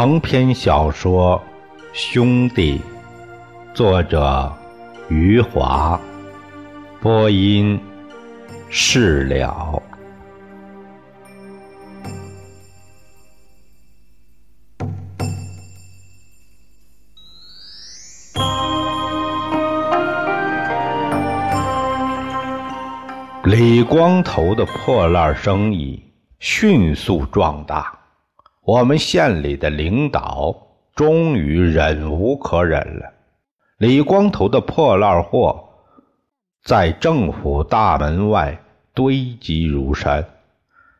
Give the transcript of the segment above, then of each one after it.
长篇小说《兄弟》，作者余华，播音释了。李光头的破烂生意迅速壮大。我们县里的领导终于忍无可忍了。李光头的破烂货在政府大门外堆积如山。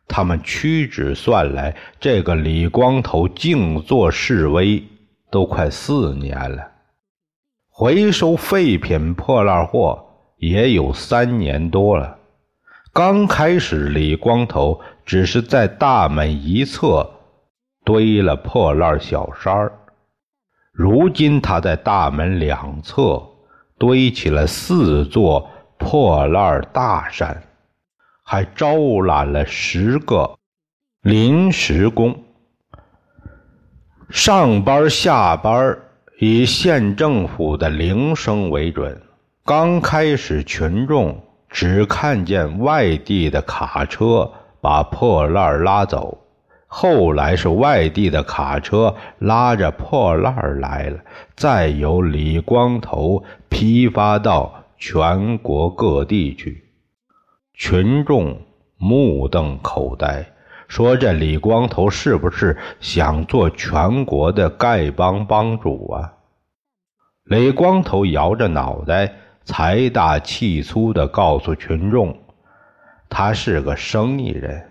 他们屈指算来，这个李光头静坐示威都快四年了，回收废品破烂货也有三年多了。刚开始，李光头只是在大门一侧。堆了破烂小山儿，如今他在大门两侧堆起了四座破烂大山，还招揽了十个临时工。上班下班以县政府的铃声为准。刚开始，群众只看见外地的卡车把破烂拉走。后来是外地的卡车拉着破烂来了，再由李光头批发到全国各地去。群众目瞪口呆，说：“这李光头是不是想做全国的丐帮帮主啊？”李光头摇着脑袋，财大气粗地告诉群众：“他是个生意人。”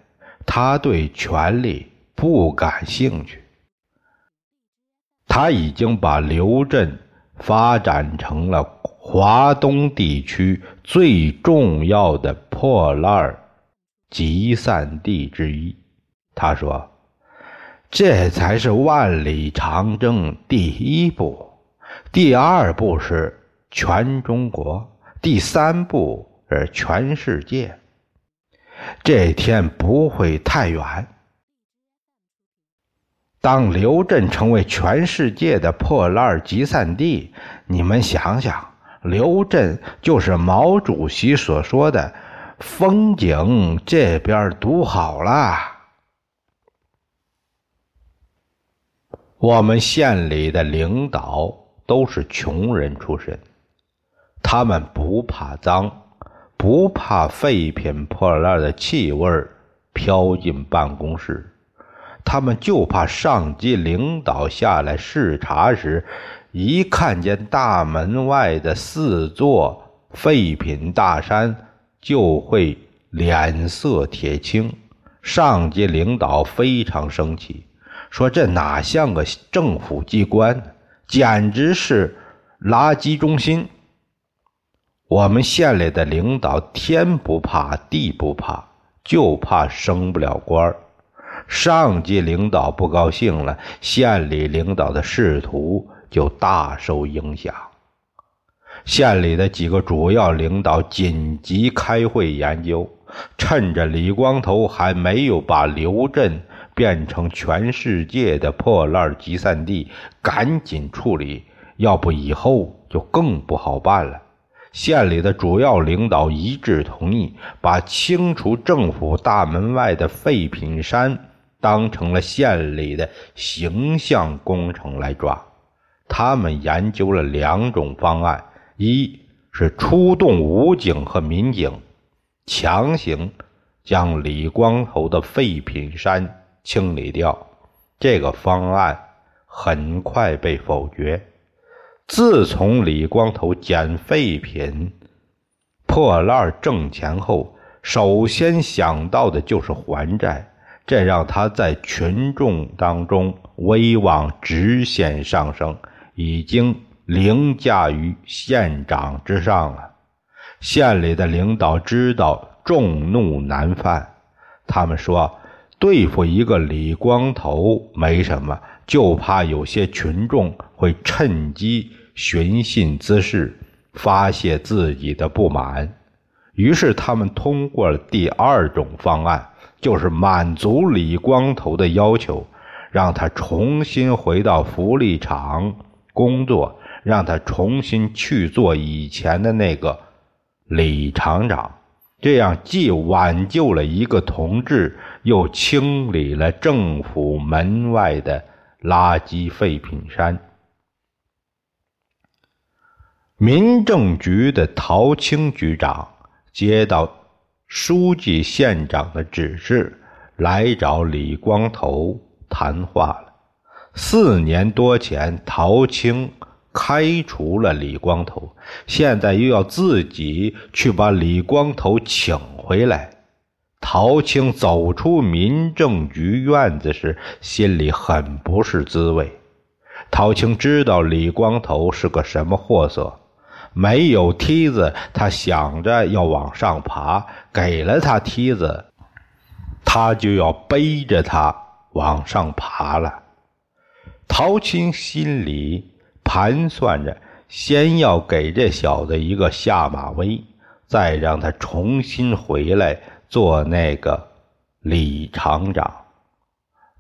他对权力不感兴趣，他已经把刘镇发展成了华东地区最重要的破烂集散地之一。他说：“这才是万里长征第一步，第二步是全中国，第三步是全世界。”这天不会太远。当刘镇成为全世界的破烂集散地，你们想想，刘镇就是毛主席所说的“风景这边独好啦”。我们县里的领导都是穷人出身，他们不怕脏。不怕废品破烂的气味飘进办公室，他们就怕上级领导下来视察时，一看见大门外的四座废品大山，就会脸色铁青。上级领导非常生气，说：“这哪像个政府机关，简直是垃圾中心。”我们县里的领导天不怕地不怕，就怕升不了官上级领导不高兴了，县里领导的仕途就大受影响。县里的几个主要领导紧急开会研究，趁着李光头还没有把刘镇变成全世界的破烂集散地，赶紧处理，要不以后就更不好办了。县里的主要领导一致同意，把清除政府大门外的废品山当成了县里的形象工程来抓。他们研究了两种方案：一是出动武警和民警，强行将李光头的废品山清理掉；这个方案很快被否决。自从李光头捡废品、破烂挣钱后，首先想到的就是还债，这让他在群众当中威望直线上升，已经凌驾于县长之上了。县里的领导知道众怒难犯，他们说对付一个李光头没什么。就怕有些群众会趁机寻衅滋事，发泄自己的不满。于是他们通过了第二种方案，就是满足李光头的要求，让他重新回到福利厂工作，让他重新去做以前的那个李厂长。这样既挽救了一个同志，又清理了政府门外的垃圾废品山。民政局的陶青局长接到书记、县长的指示，来找李光头谈话了。四年多前，陶青。开除了李光头，现在又要自己去把李光头请回来。陶青走出民政局院子时，心里很不是滋味。陶青知道李光头是个什么货色，没有梯子，他想着要往上爬；给了他梯子，他就要背着他往上爬了。陶青心里。盘算着，先要给这小子一个下马威，再让他重新回来做那个李厂长。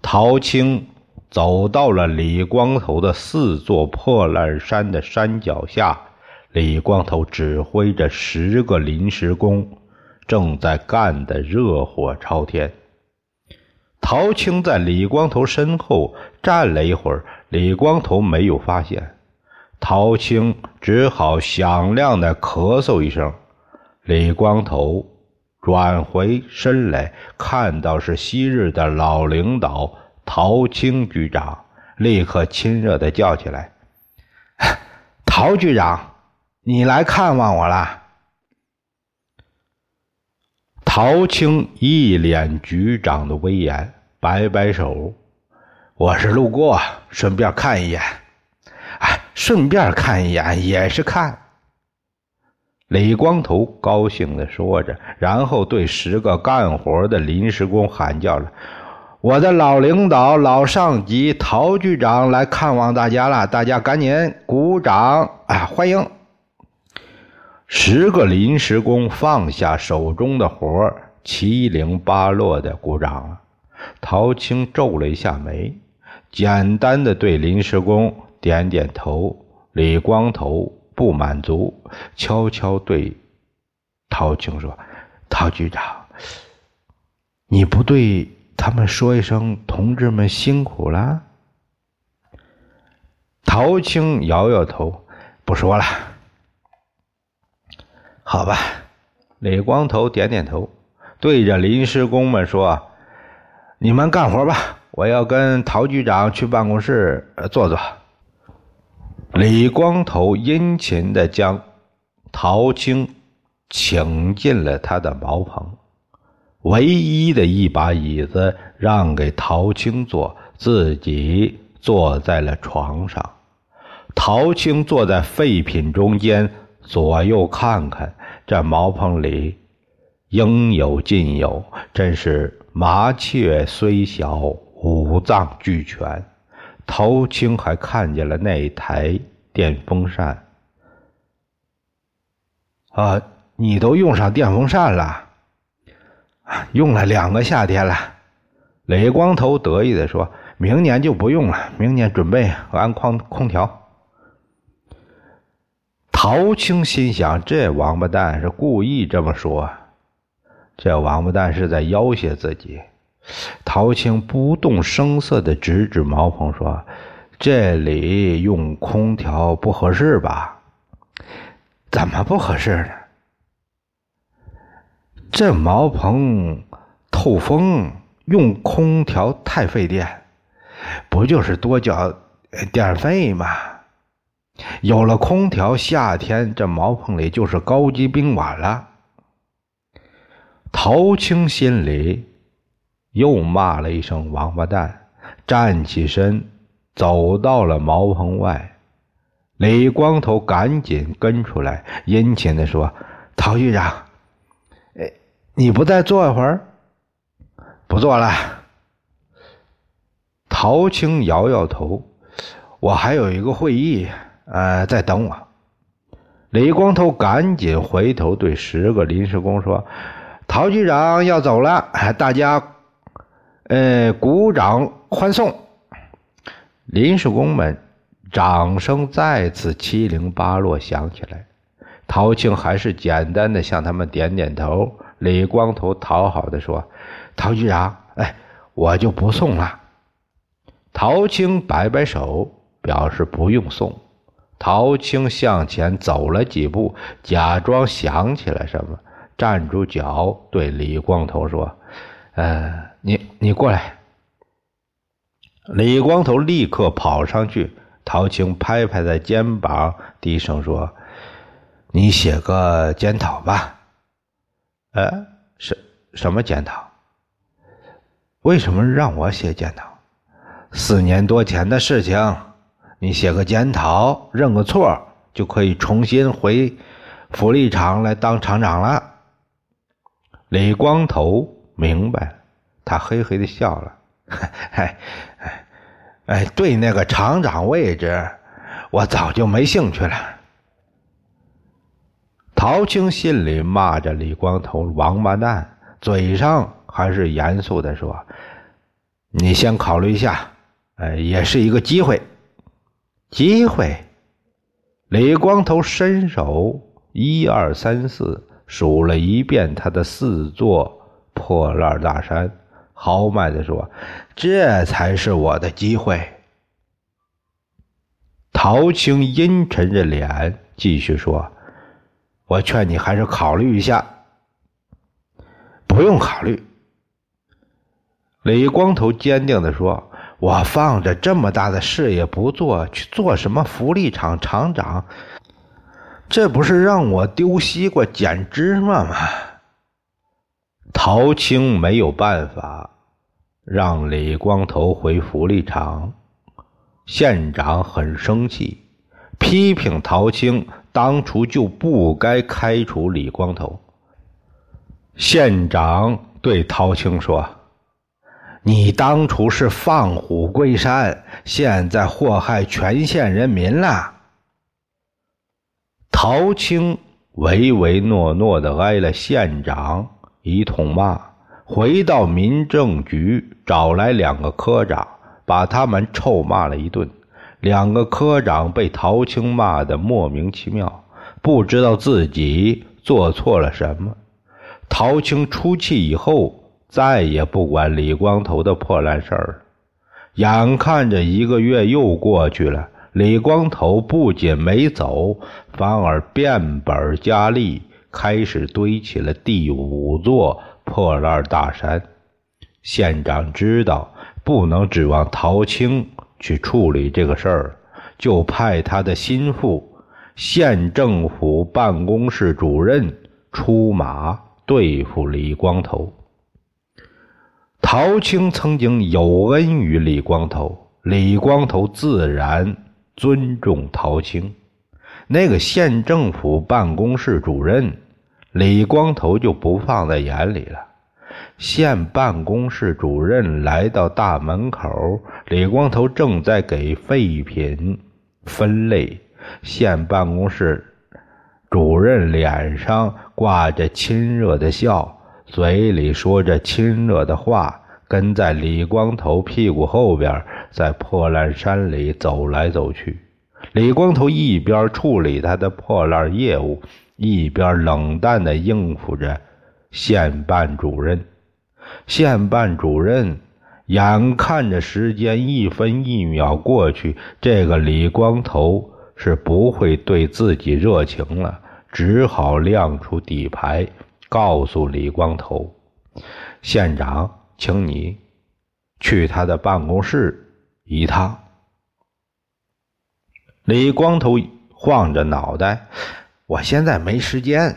陶青走到了李光头的四座破烂山的山脚下，李光头指挥着十个临时工，正在干得热火朝天。陶青在李光头身后站了一会儿，李光头没有发现。陶青只好响亮的咳嗽一声。李光头转回身来，看到是昔日的老领导陶青局长，立刻亲热的叫起来：“ 陶局长，你来看望我了。”陶青一脸局长的威严，摆摆手：“我是路过，顺便看一眼。”哎顺便看一眼也是看。李光头高兴的说着，然后对十个干活的临时工喊叫了：“我的老领导、老上级陶局长来看望大家了，大家赶紧鼓掌啊，欢迎！”十个临时工放下手中的活儿七零八落的鼓掌了。陶青皱了一下眉，简单的对临时工。点点头，李光头不满足，悄悄对陶青说：“陶局长，你不对他们说一声，同志们辛苦了。”陶青摇摇头，不说了。好吧，李光头点点头，对着临时工们说：“你们干活吧，我要跟陶局长去办公室坐坐。”李光头殷勤的将陶青请进了他的茅棚，唯一的一把椅子让给陶青坐，自己坐在了床上。陶青坐在废品中间，左右看看，这茅棚里应有尽有，真是麻雀虽小，五脏俱全。陶青还看见了那台电风扇。啊，你都用上电风扇了？用了两个夏天了。雷光头得意的说：“明年就不用了，明年准备安空空调。”陶青心想：这王八蛋是故意这么说，这王八蛋是在要挟自己。陶青不动声色的指指茅棚说：“这里用空调不合适吧？怎么不合适呢？这茅棚透风，用空调太费电，不就是多交电费吗？有了空调，夏天这茅棚里就是高级宾馆了。”陶青心里。又骂了一声“王八蛋”，站起身，走到了茅棚外。李光头赶紧跟出来，殷勤的说：“陶局长，哎，你不再坐一会儿？不坐了。”陶青摇摇头：“我还有一个会议，呃，在等我。”李光头赶紧回头对十个临时工说：“陶局长要走了，大家。”呃，鼓掌欢送。临时工们掌声再次七零八落响起来。陶青还是简单的向他们点点头。李光头讨好的说：“陶局长，哎，我就不送了。”陶青摆摆手，表示不用送。陶青向前走了几步，假装想起来什么，站住脚，对李光头说：“呃，你你过来。”李光头立刻跑上去，陶青拍拍他肩膀，低声说。你写个检讨吧，呃，什什么检讨？为什么让我写检讨？四年多前的事情，你写个检讨，认个错，就可以重新回福利厂来当厂长了。李光头明白，他嘿嘿的笑了，哎哎哎，对那个厂长位置，我早就没兴趣了。陶青心里骂着李光头王八蛋，嘴上还是严肃的说：“你先考虑一下，哎，也是一个机会。”机会。李光头伸手一二三四数了一遍他的四座破烂大山，豪迈的说：“这才是我的机会。”陶青阴沉着脸继续说。我劝你还是考虑一下。不用考虑，李光头坚定的说：“我放着这么大的事业不做，去做什么福利厂厂长？这不是让我丢西瓜捡芝麻吗？”陶青没有办法让李光头回福利厂，县长很生气，批评陶青。当初就不该开除李光头。县长对陶青说：“你当初是放虎归山，现在祸害全县人民了。”陶青唯唯诺诺的挨了县长一通骂，回到民政局找来两个科长，把他们臭骂了一顿。两个科长被陶青骂得莫名其妙，不知道自己做错了什么。陶青出气以后，再也不管李光头的破烂事儿。眼看着一个月又过去了，李光头不仅没走，反而变本加厉，开始堆起了第五座破烂大山。县长知道不能指望陶青。去处理这个事儿，就派他的心腹县政府办公室主任出马对付李光头。陶青曾经有恩于李光头，李光头自然尊重陶青。那个县政府办公室主任，李光头就不放在眼里了。县办公室主任来到大门口，李光头正在给废品分类。县办公室主任脸上挂着亲热的笑，嘴里说着亲热的话，跟在李光头屁股后边，在破烂山里走来走去。李光头一边处理他的破烂业务，一边冷淡地应付着县办主任。县办主任眼看着时间一分一秒过去，这个李光头是不会对自己热情了，只好亮出底牌，告诉李光头：“县长，请你去他的办公室一趟。”李光头晃着脑袋：“我现在没时间。”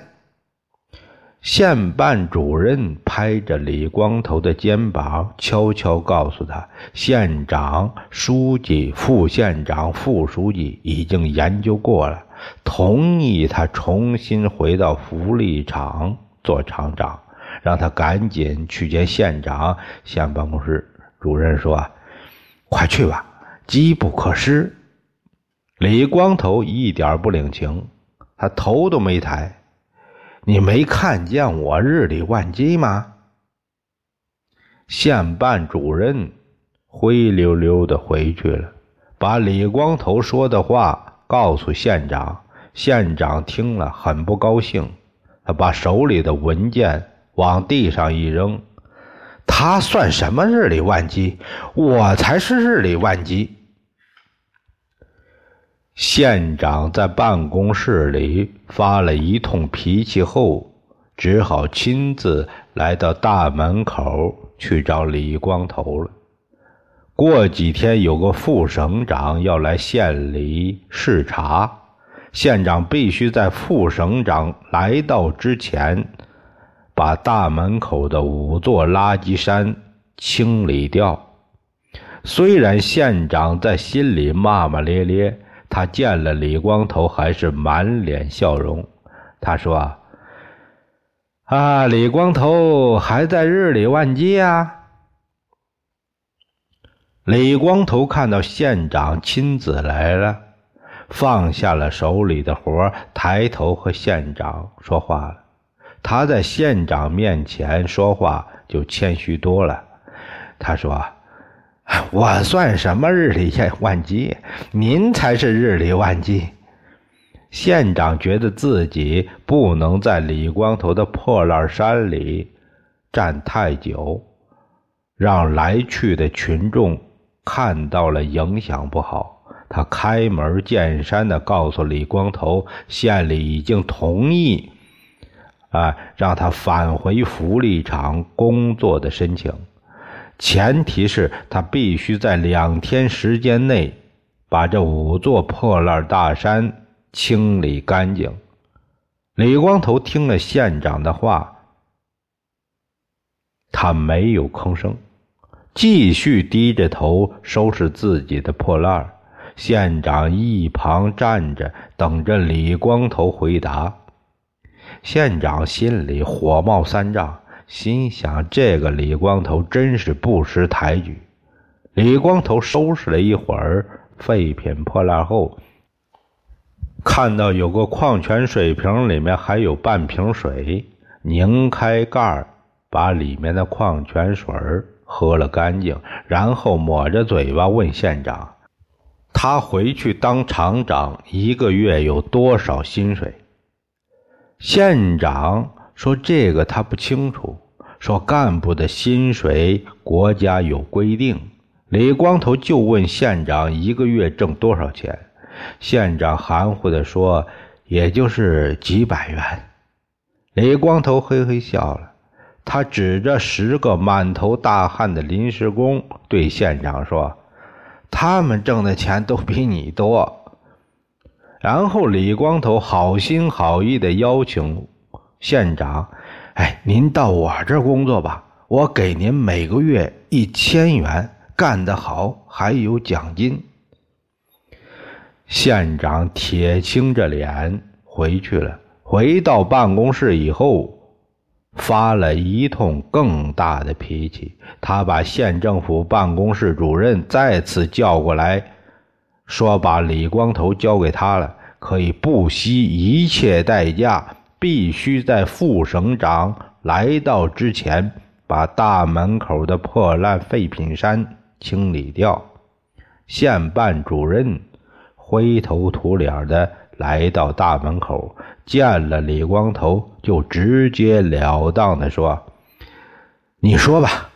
县办主任拍着李光头的肩膀，悄悄告诉他：“县长、书记、副县长、副书记已经研究过了，同意他重新回到福利厂做厂长，让他赶紧去见县长。”县办公室主任说：“快去吧，机不可失。”李光头一点不领情，他头都没抬。你没看见我日理万机吗？县办主任灰溜溜的回去了。把李光头说的话告诉县长。县长听了很不高兴，把手里的文件往地上一扔。他算什么日理万机？我才是日理万机！县长在办公室里发了一通脾气后，只好亲自来到大门口去找李光头了。过几天有个副省长要来县里视察，县长必须在副省长来到之前。把大门口的五座垃圾山清理掉。虽然县长在心里骂骂咧咧，他见了李光头还是满脸笑容。他说：“啊，李光头还在日理万机啊。”李光头看到县长亲自来了，放下了手里的活，抬头和县长说话了。他在县长面前说话就谦虚多了。他说：“我算什么日理万机？您才是日理万机。”县长觉得自己不能在李光头的破烂山里站太久，让来去的群众看到了影响不好。他开门见山的告诉李光头，县里已经同意。啊，让他返回福利厂工作的申请，前提是他必须在两天时间内把这五座破烂大山清理干净。李光头听了县长的话，他没有吭声，继续低着头收拾自己的破烂。县长一旁站着，等着李光头回答。县长心里火冒三丈，心想：这个李光头真是不识抬举。李光头收拾了一会儿废品破烂后，看到有个矿泉水瓶，里面还有半瓶水，拧开盖把里面的矿泉水喝了干净，然后抹着嘴巴问县长：“他回去当厂长，一个月有多少薪水？”县长说：“这个他不清楚。说干部的薪水国家有规定。”李光头就问县长：“一个月挣多少钱？”县长含糊地说：“也就是几百元。”李光头嘿嘿笑了，他指着十个满头大汗的临时工对县长说：“他们挣的钱都比你多。”然后李光头好心好意的邀请县长：“哎，您到我这工作吧，我给您每个月一千元，干得好还有奖金。”县长铁青着脸回去了。回到办公室以后，发了一通更大的脾气。他把县政府办公室主任再次叫过来。说把李光头交给他了，可以不惜一切代价，必须在副省长来到之前，把大门口的破烂废品山清理掉。县办主任灰头土脸的来到大门口，见了李光头，就直截了当的说：“你说吧，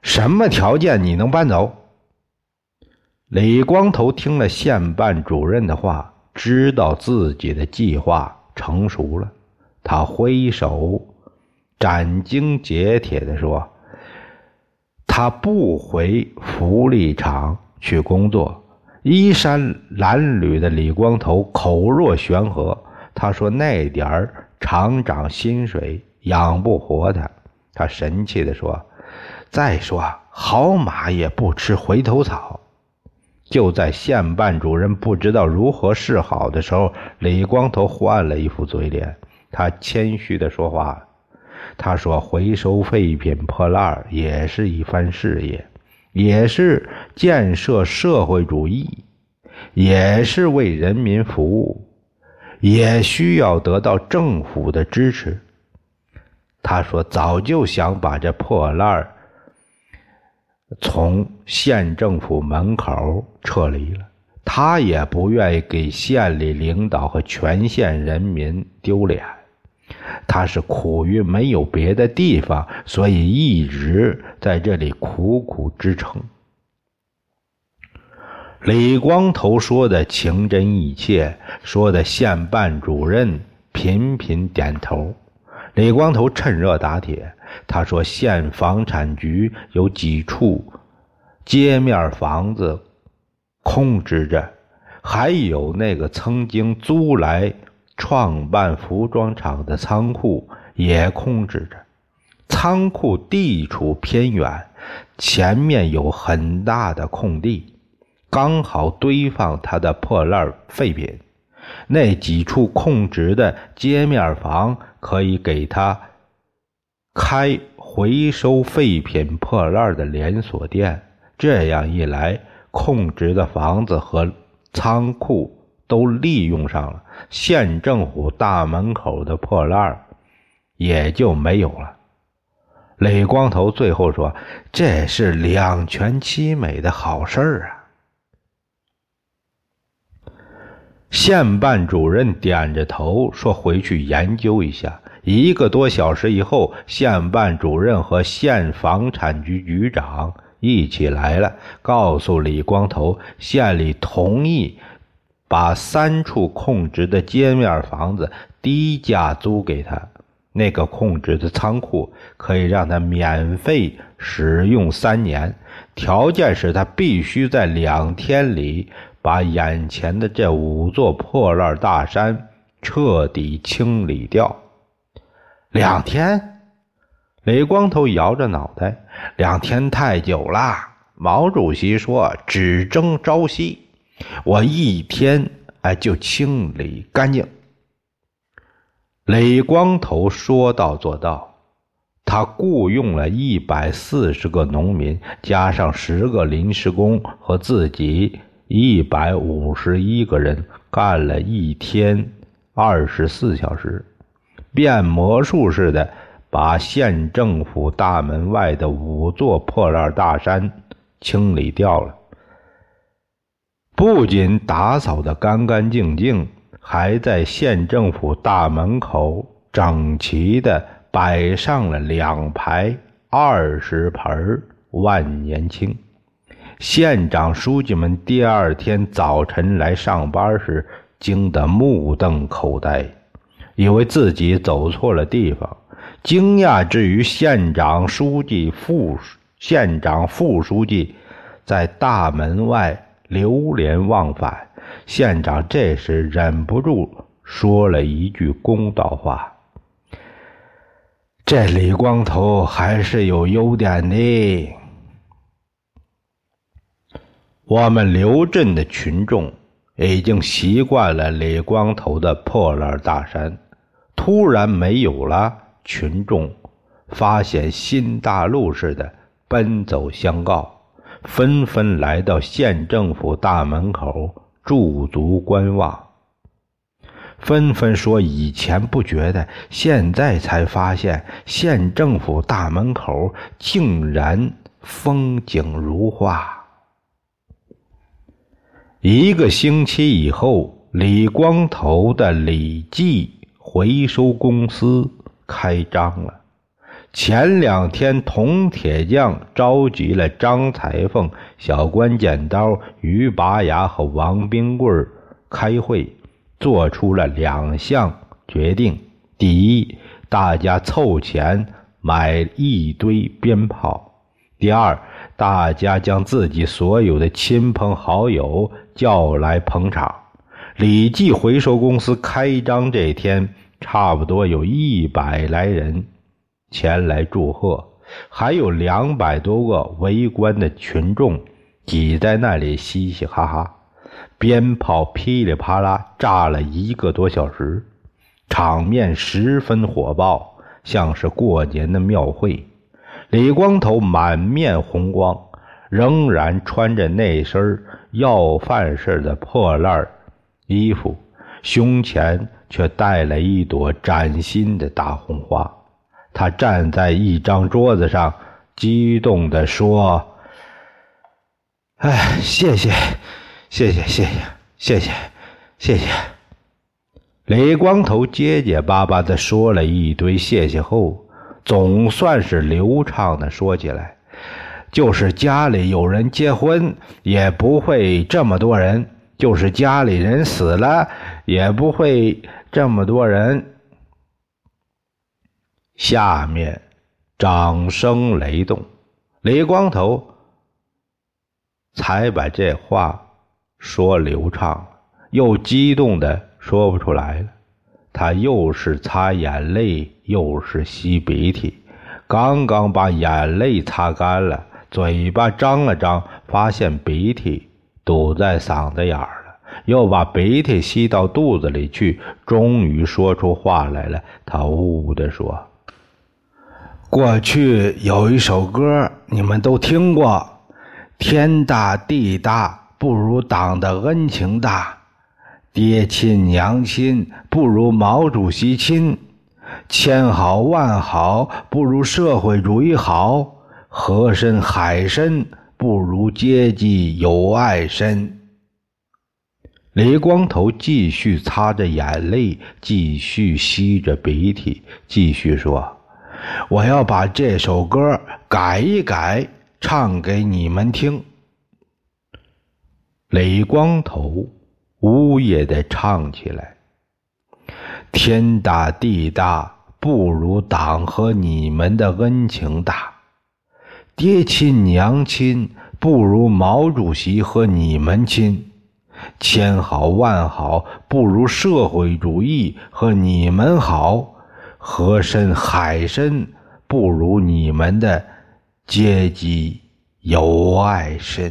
什么条件你能搬走？”李光头听了县办主任的话，知道自己的计划成熟了。他挥手，斩钉截铁的说：“他不回福利厂去工作。”衣衫褴褛的李光头口若悬河，他说：“那点儿厂长薪水养不活他。”他神气地说：“再说，好马也不吃回头草。”就在县办主任不知道如何是好的时候，李光头换了一副嘴脸。他谦虚的说话：“他说，回收废品破烂也是一番事业，也是建设社会主义，也是为人民服务，也需要得到政府的支持。”他说：“早就想把这破烂儿从县政府门口撤离了，他也不愿意给县里领导和全县人民丢脸。他是苦于没有别的地方，所以一直在这里苦苦支撑。李光头说的情真意切，说的县办主任频频点头。李光头趁热打铁，他说县房产局有几处街面房子空置着，还有那个曾经租来。创办服装厂的仓库也空置着，仓库地处偏远，前面有很大的空地，刚好堆放他的破烂废品。那几处空置的街面房可以给他开回收废品破烂的连锁店。这样一来，空置的房子和仓库。都利用上了，县政府大门口的破烂也就没有了。李光头最后说：“这是两全其美的好事儿啊！”县办主任点着头说：“回去研究一下。”一个多小时以后，县办主任和县房产局局长一起来了，告诉李光头，县里同意。把三处空置的街面房子低价租给他，那个空置的仓库可以让他免费使用三年，条件是他必须在两天里把眼前的这五座破烂大山彻底清理掉。两天，李光头摇着脑袋，两天太久了。毛主席说：“只争朝夕。”我一天哎就清理干净。李光头说到做到，他雇佣了一百四十个农民，加上十个临时工和自己一百五十一个人，干了一天二十四小时，变魔术似的把县政府大门外的五座破烂大山清理掉了。不仅打扫得干干净净，还在县政府大门口整齐地摆上了两排二十盆万年青。县长、书记们第二天早晨来上班时，惊得目瞪口呆，以为自己走错了地方。惊讶之余，县长、书记、副县长、副书记在大门外。流连忘返，县长这时忍不住说了一句公道话：“这李光头还是有优点的。”我们刘镇的群众已经习惯了李光头的破烂大山，突然没有了，群众发现新大陆似的奔走相告。纷纷来到县政府大门口驻足观望，纷纷说：“以前不觉得，现在才发现，县政府大门口竟然风景如画。”一个星期以后，李光头的李记回收公司开张了。前两天，铜铁匠召集了张裁缝、小关剪刀、于拔牙和王冰棍开会，做出了两项决定：第一，大家凑钱买一堆鞭炮；第二，大家将自己所有的亲朋好友叫来捧场。李记回收公司开张这天，差不多有一百来人。前来祝贺，还有两百多个围观的群众挤在那里嘻嘻哈哈，鞭炮噼里啪啦炸了一个多小时，场面十分火爆，像是过年的庙会。李光头满面红光，仍然穿着那身要饭似的破烂衣服，胸前却戴了一朵崭新的大红花。他站在一张桌子上，激动地说：“哎，谢谢，谢谢，谢谢，谢谢，谢谢。李光头结结巴巴的说了一堆谢谢后，总算是流畅的说起来：“就是家里有人结婚，也不会这么多人；就是家里人死了，也不会这么多人。”下面掌声雷动，李光头才把这话说流畅，又激动的。说不出来了，他又是擦眼泪，又是吸鼻涕，刚刚把眼泪擦干了，嘴巴张了张，发现鼻涕堵在嗓子眼儿了，又把鼻涕吸到肚子里去，终于说出话来了。他呜呜地说：“过去有一首歌，你们都听过，天大地大，不如党的恩情大。”爹亲娘亲不如毛主席亲，千好万好不如社会主义好，河深海深不如阶级友爱深。李光头继续擦着眼泪，继续吸着鼻涕，继续说：“我要把这首歌改一改，唱给你们听。”李光头。呜咽的唱起来：“天大地大，不如党和你们的恩情大；爹亲娘亲，不如毛主席和你们亲；千好万好，不如社会主义和你们好；河深海深，不如你们的阶级友爱深。”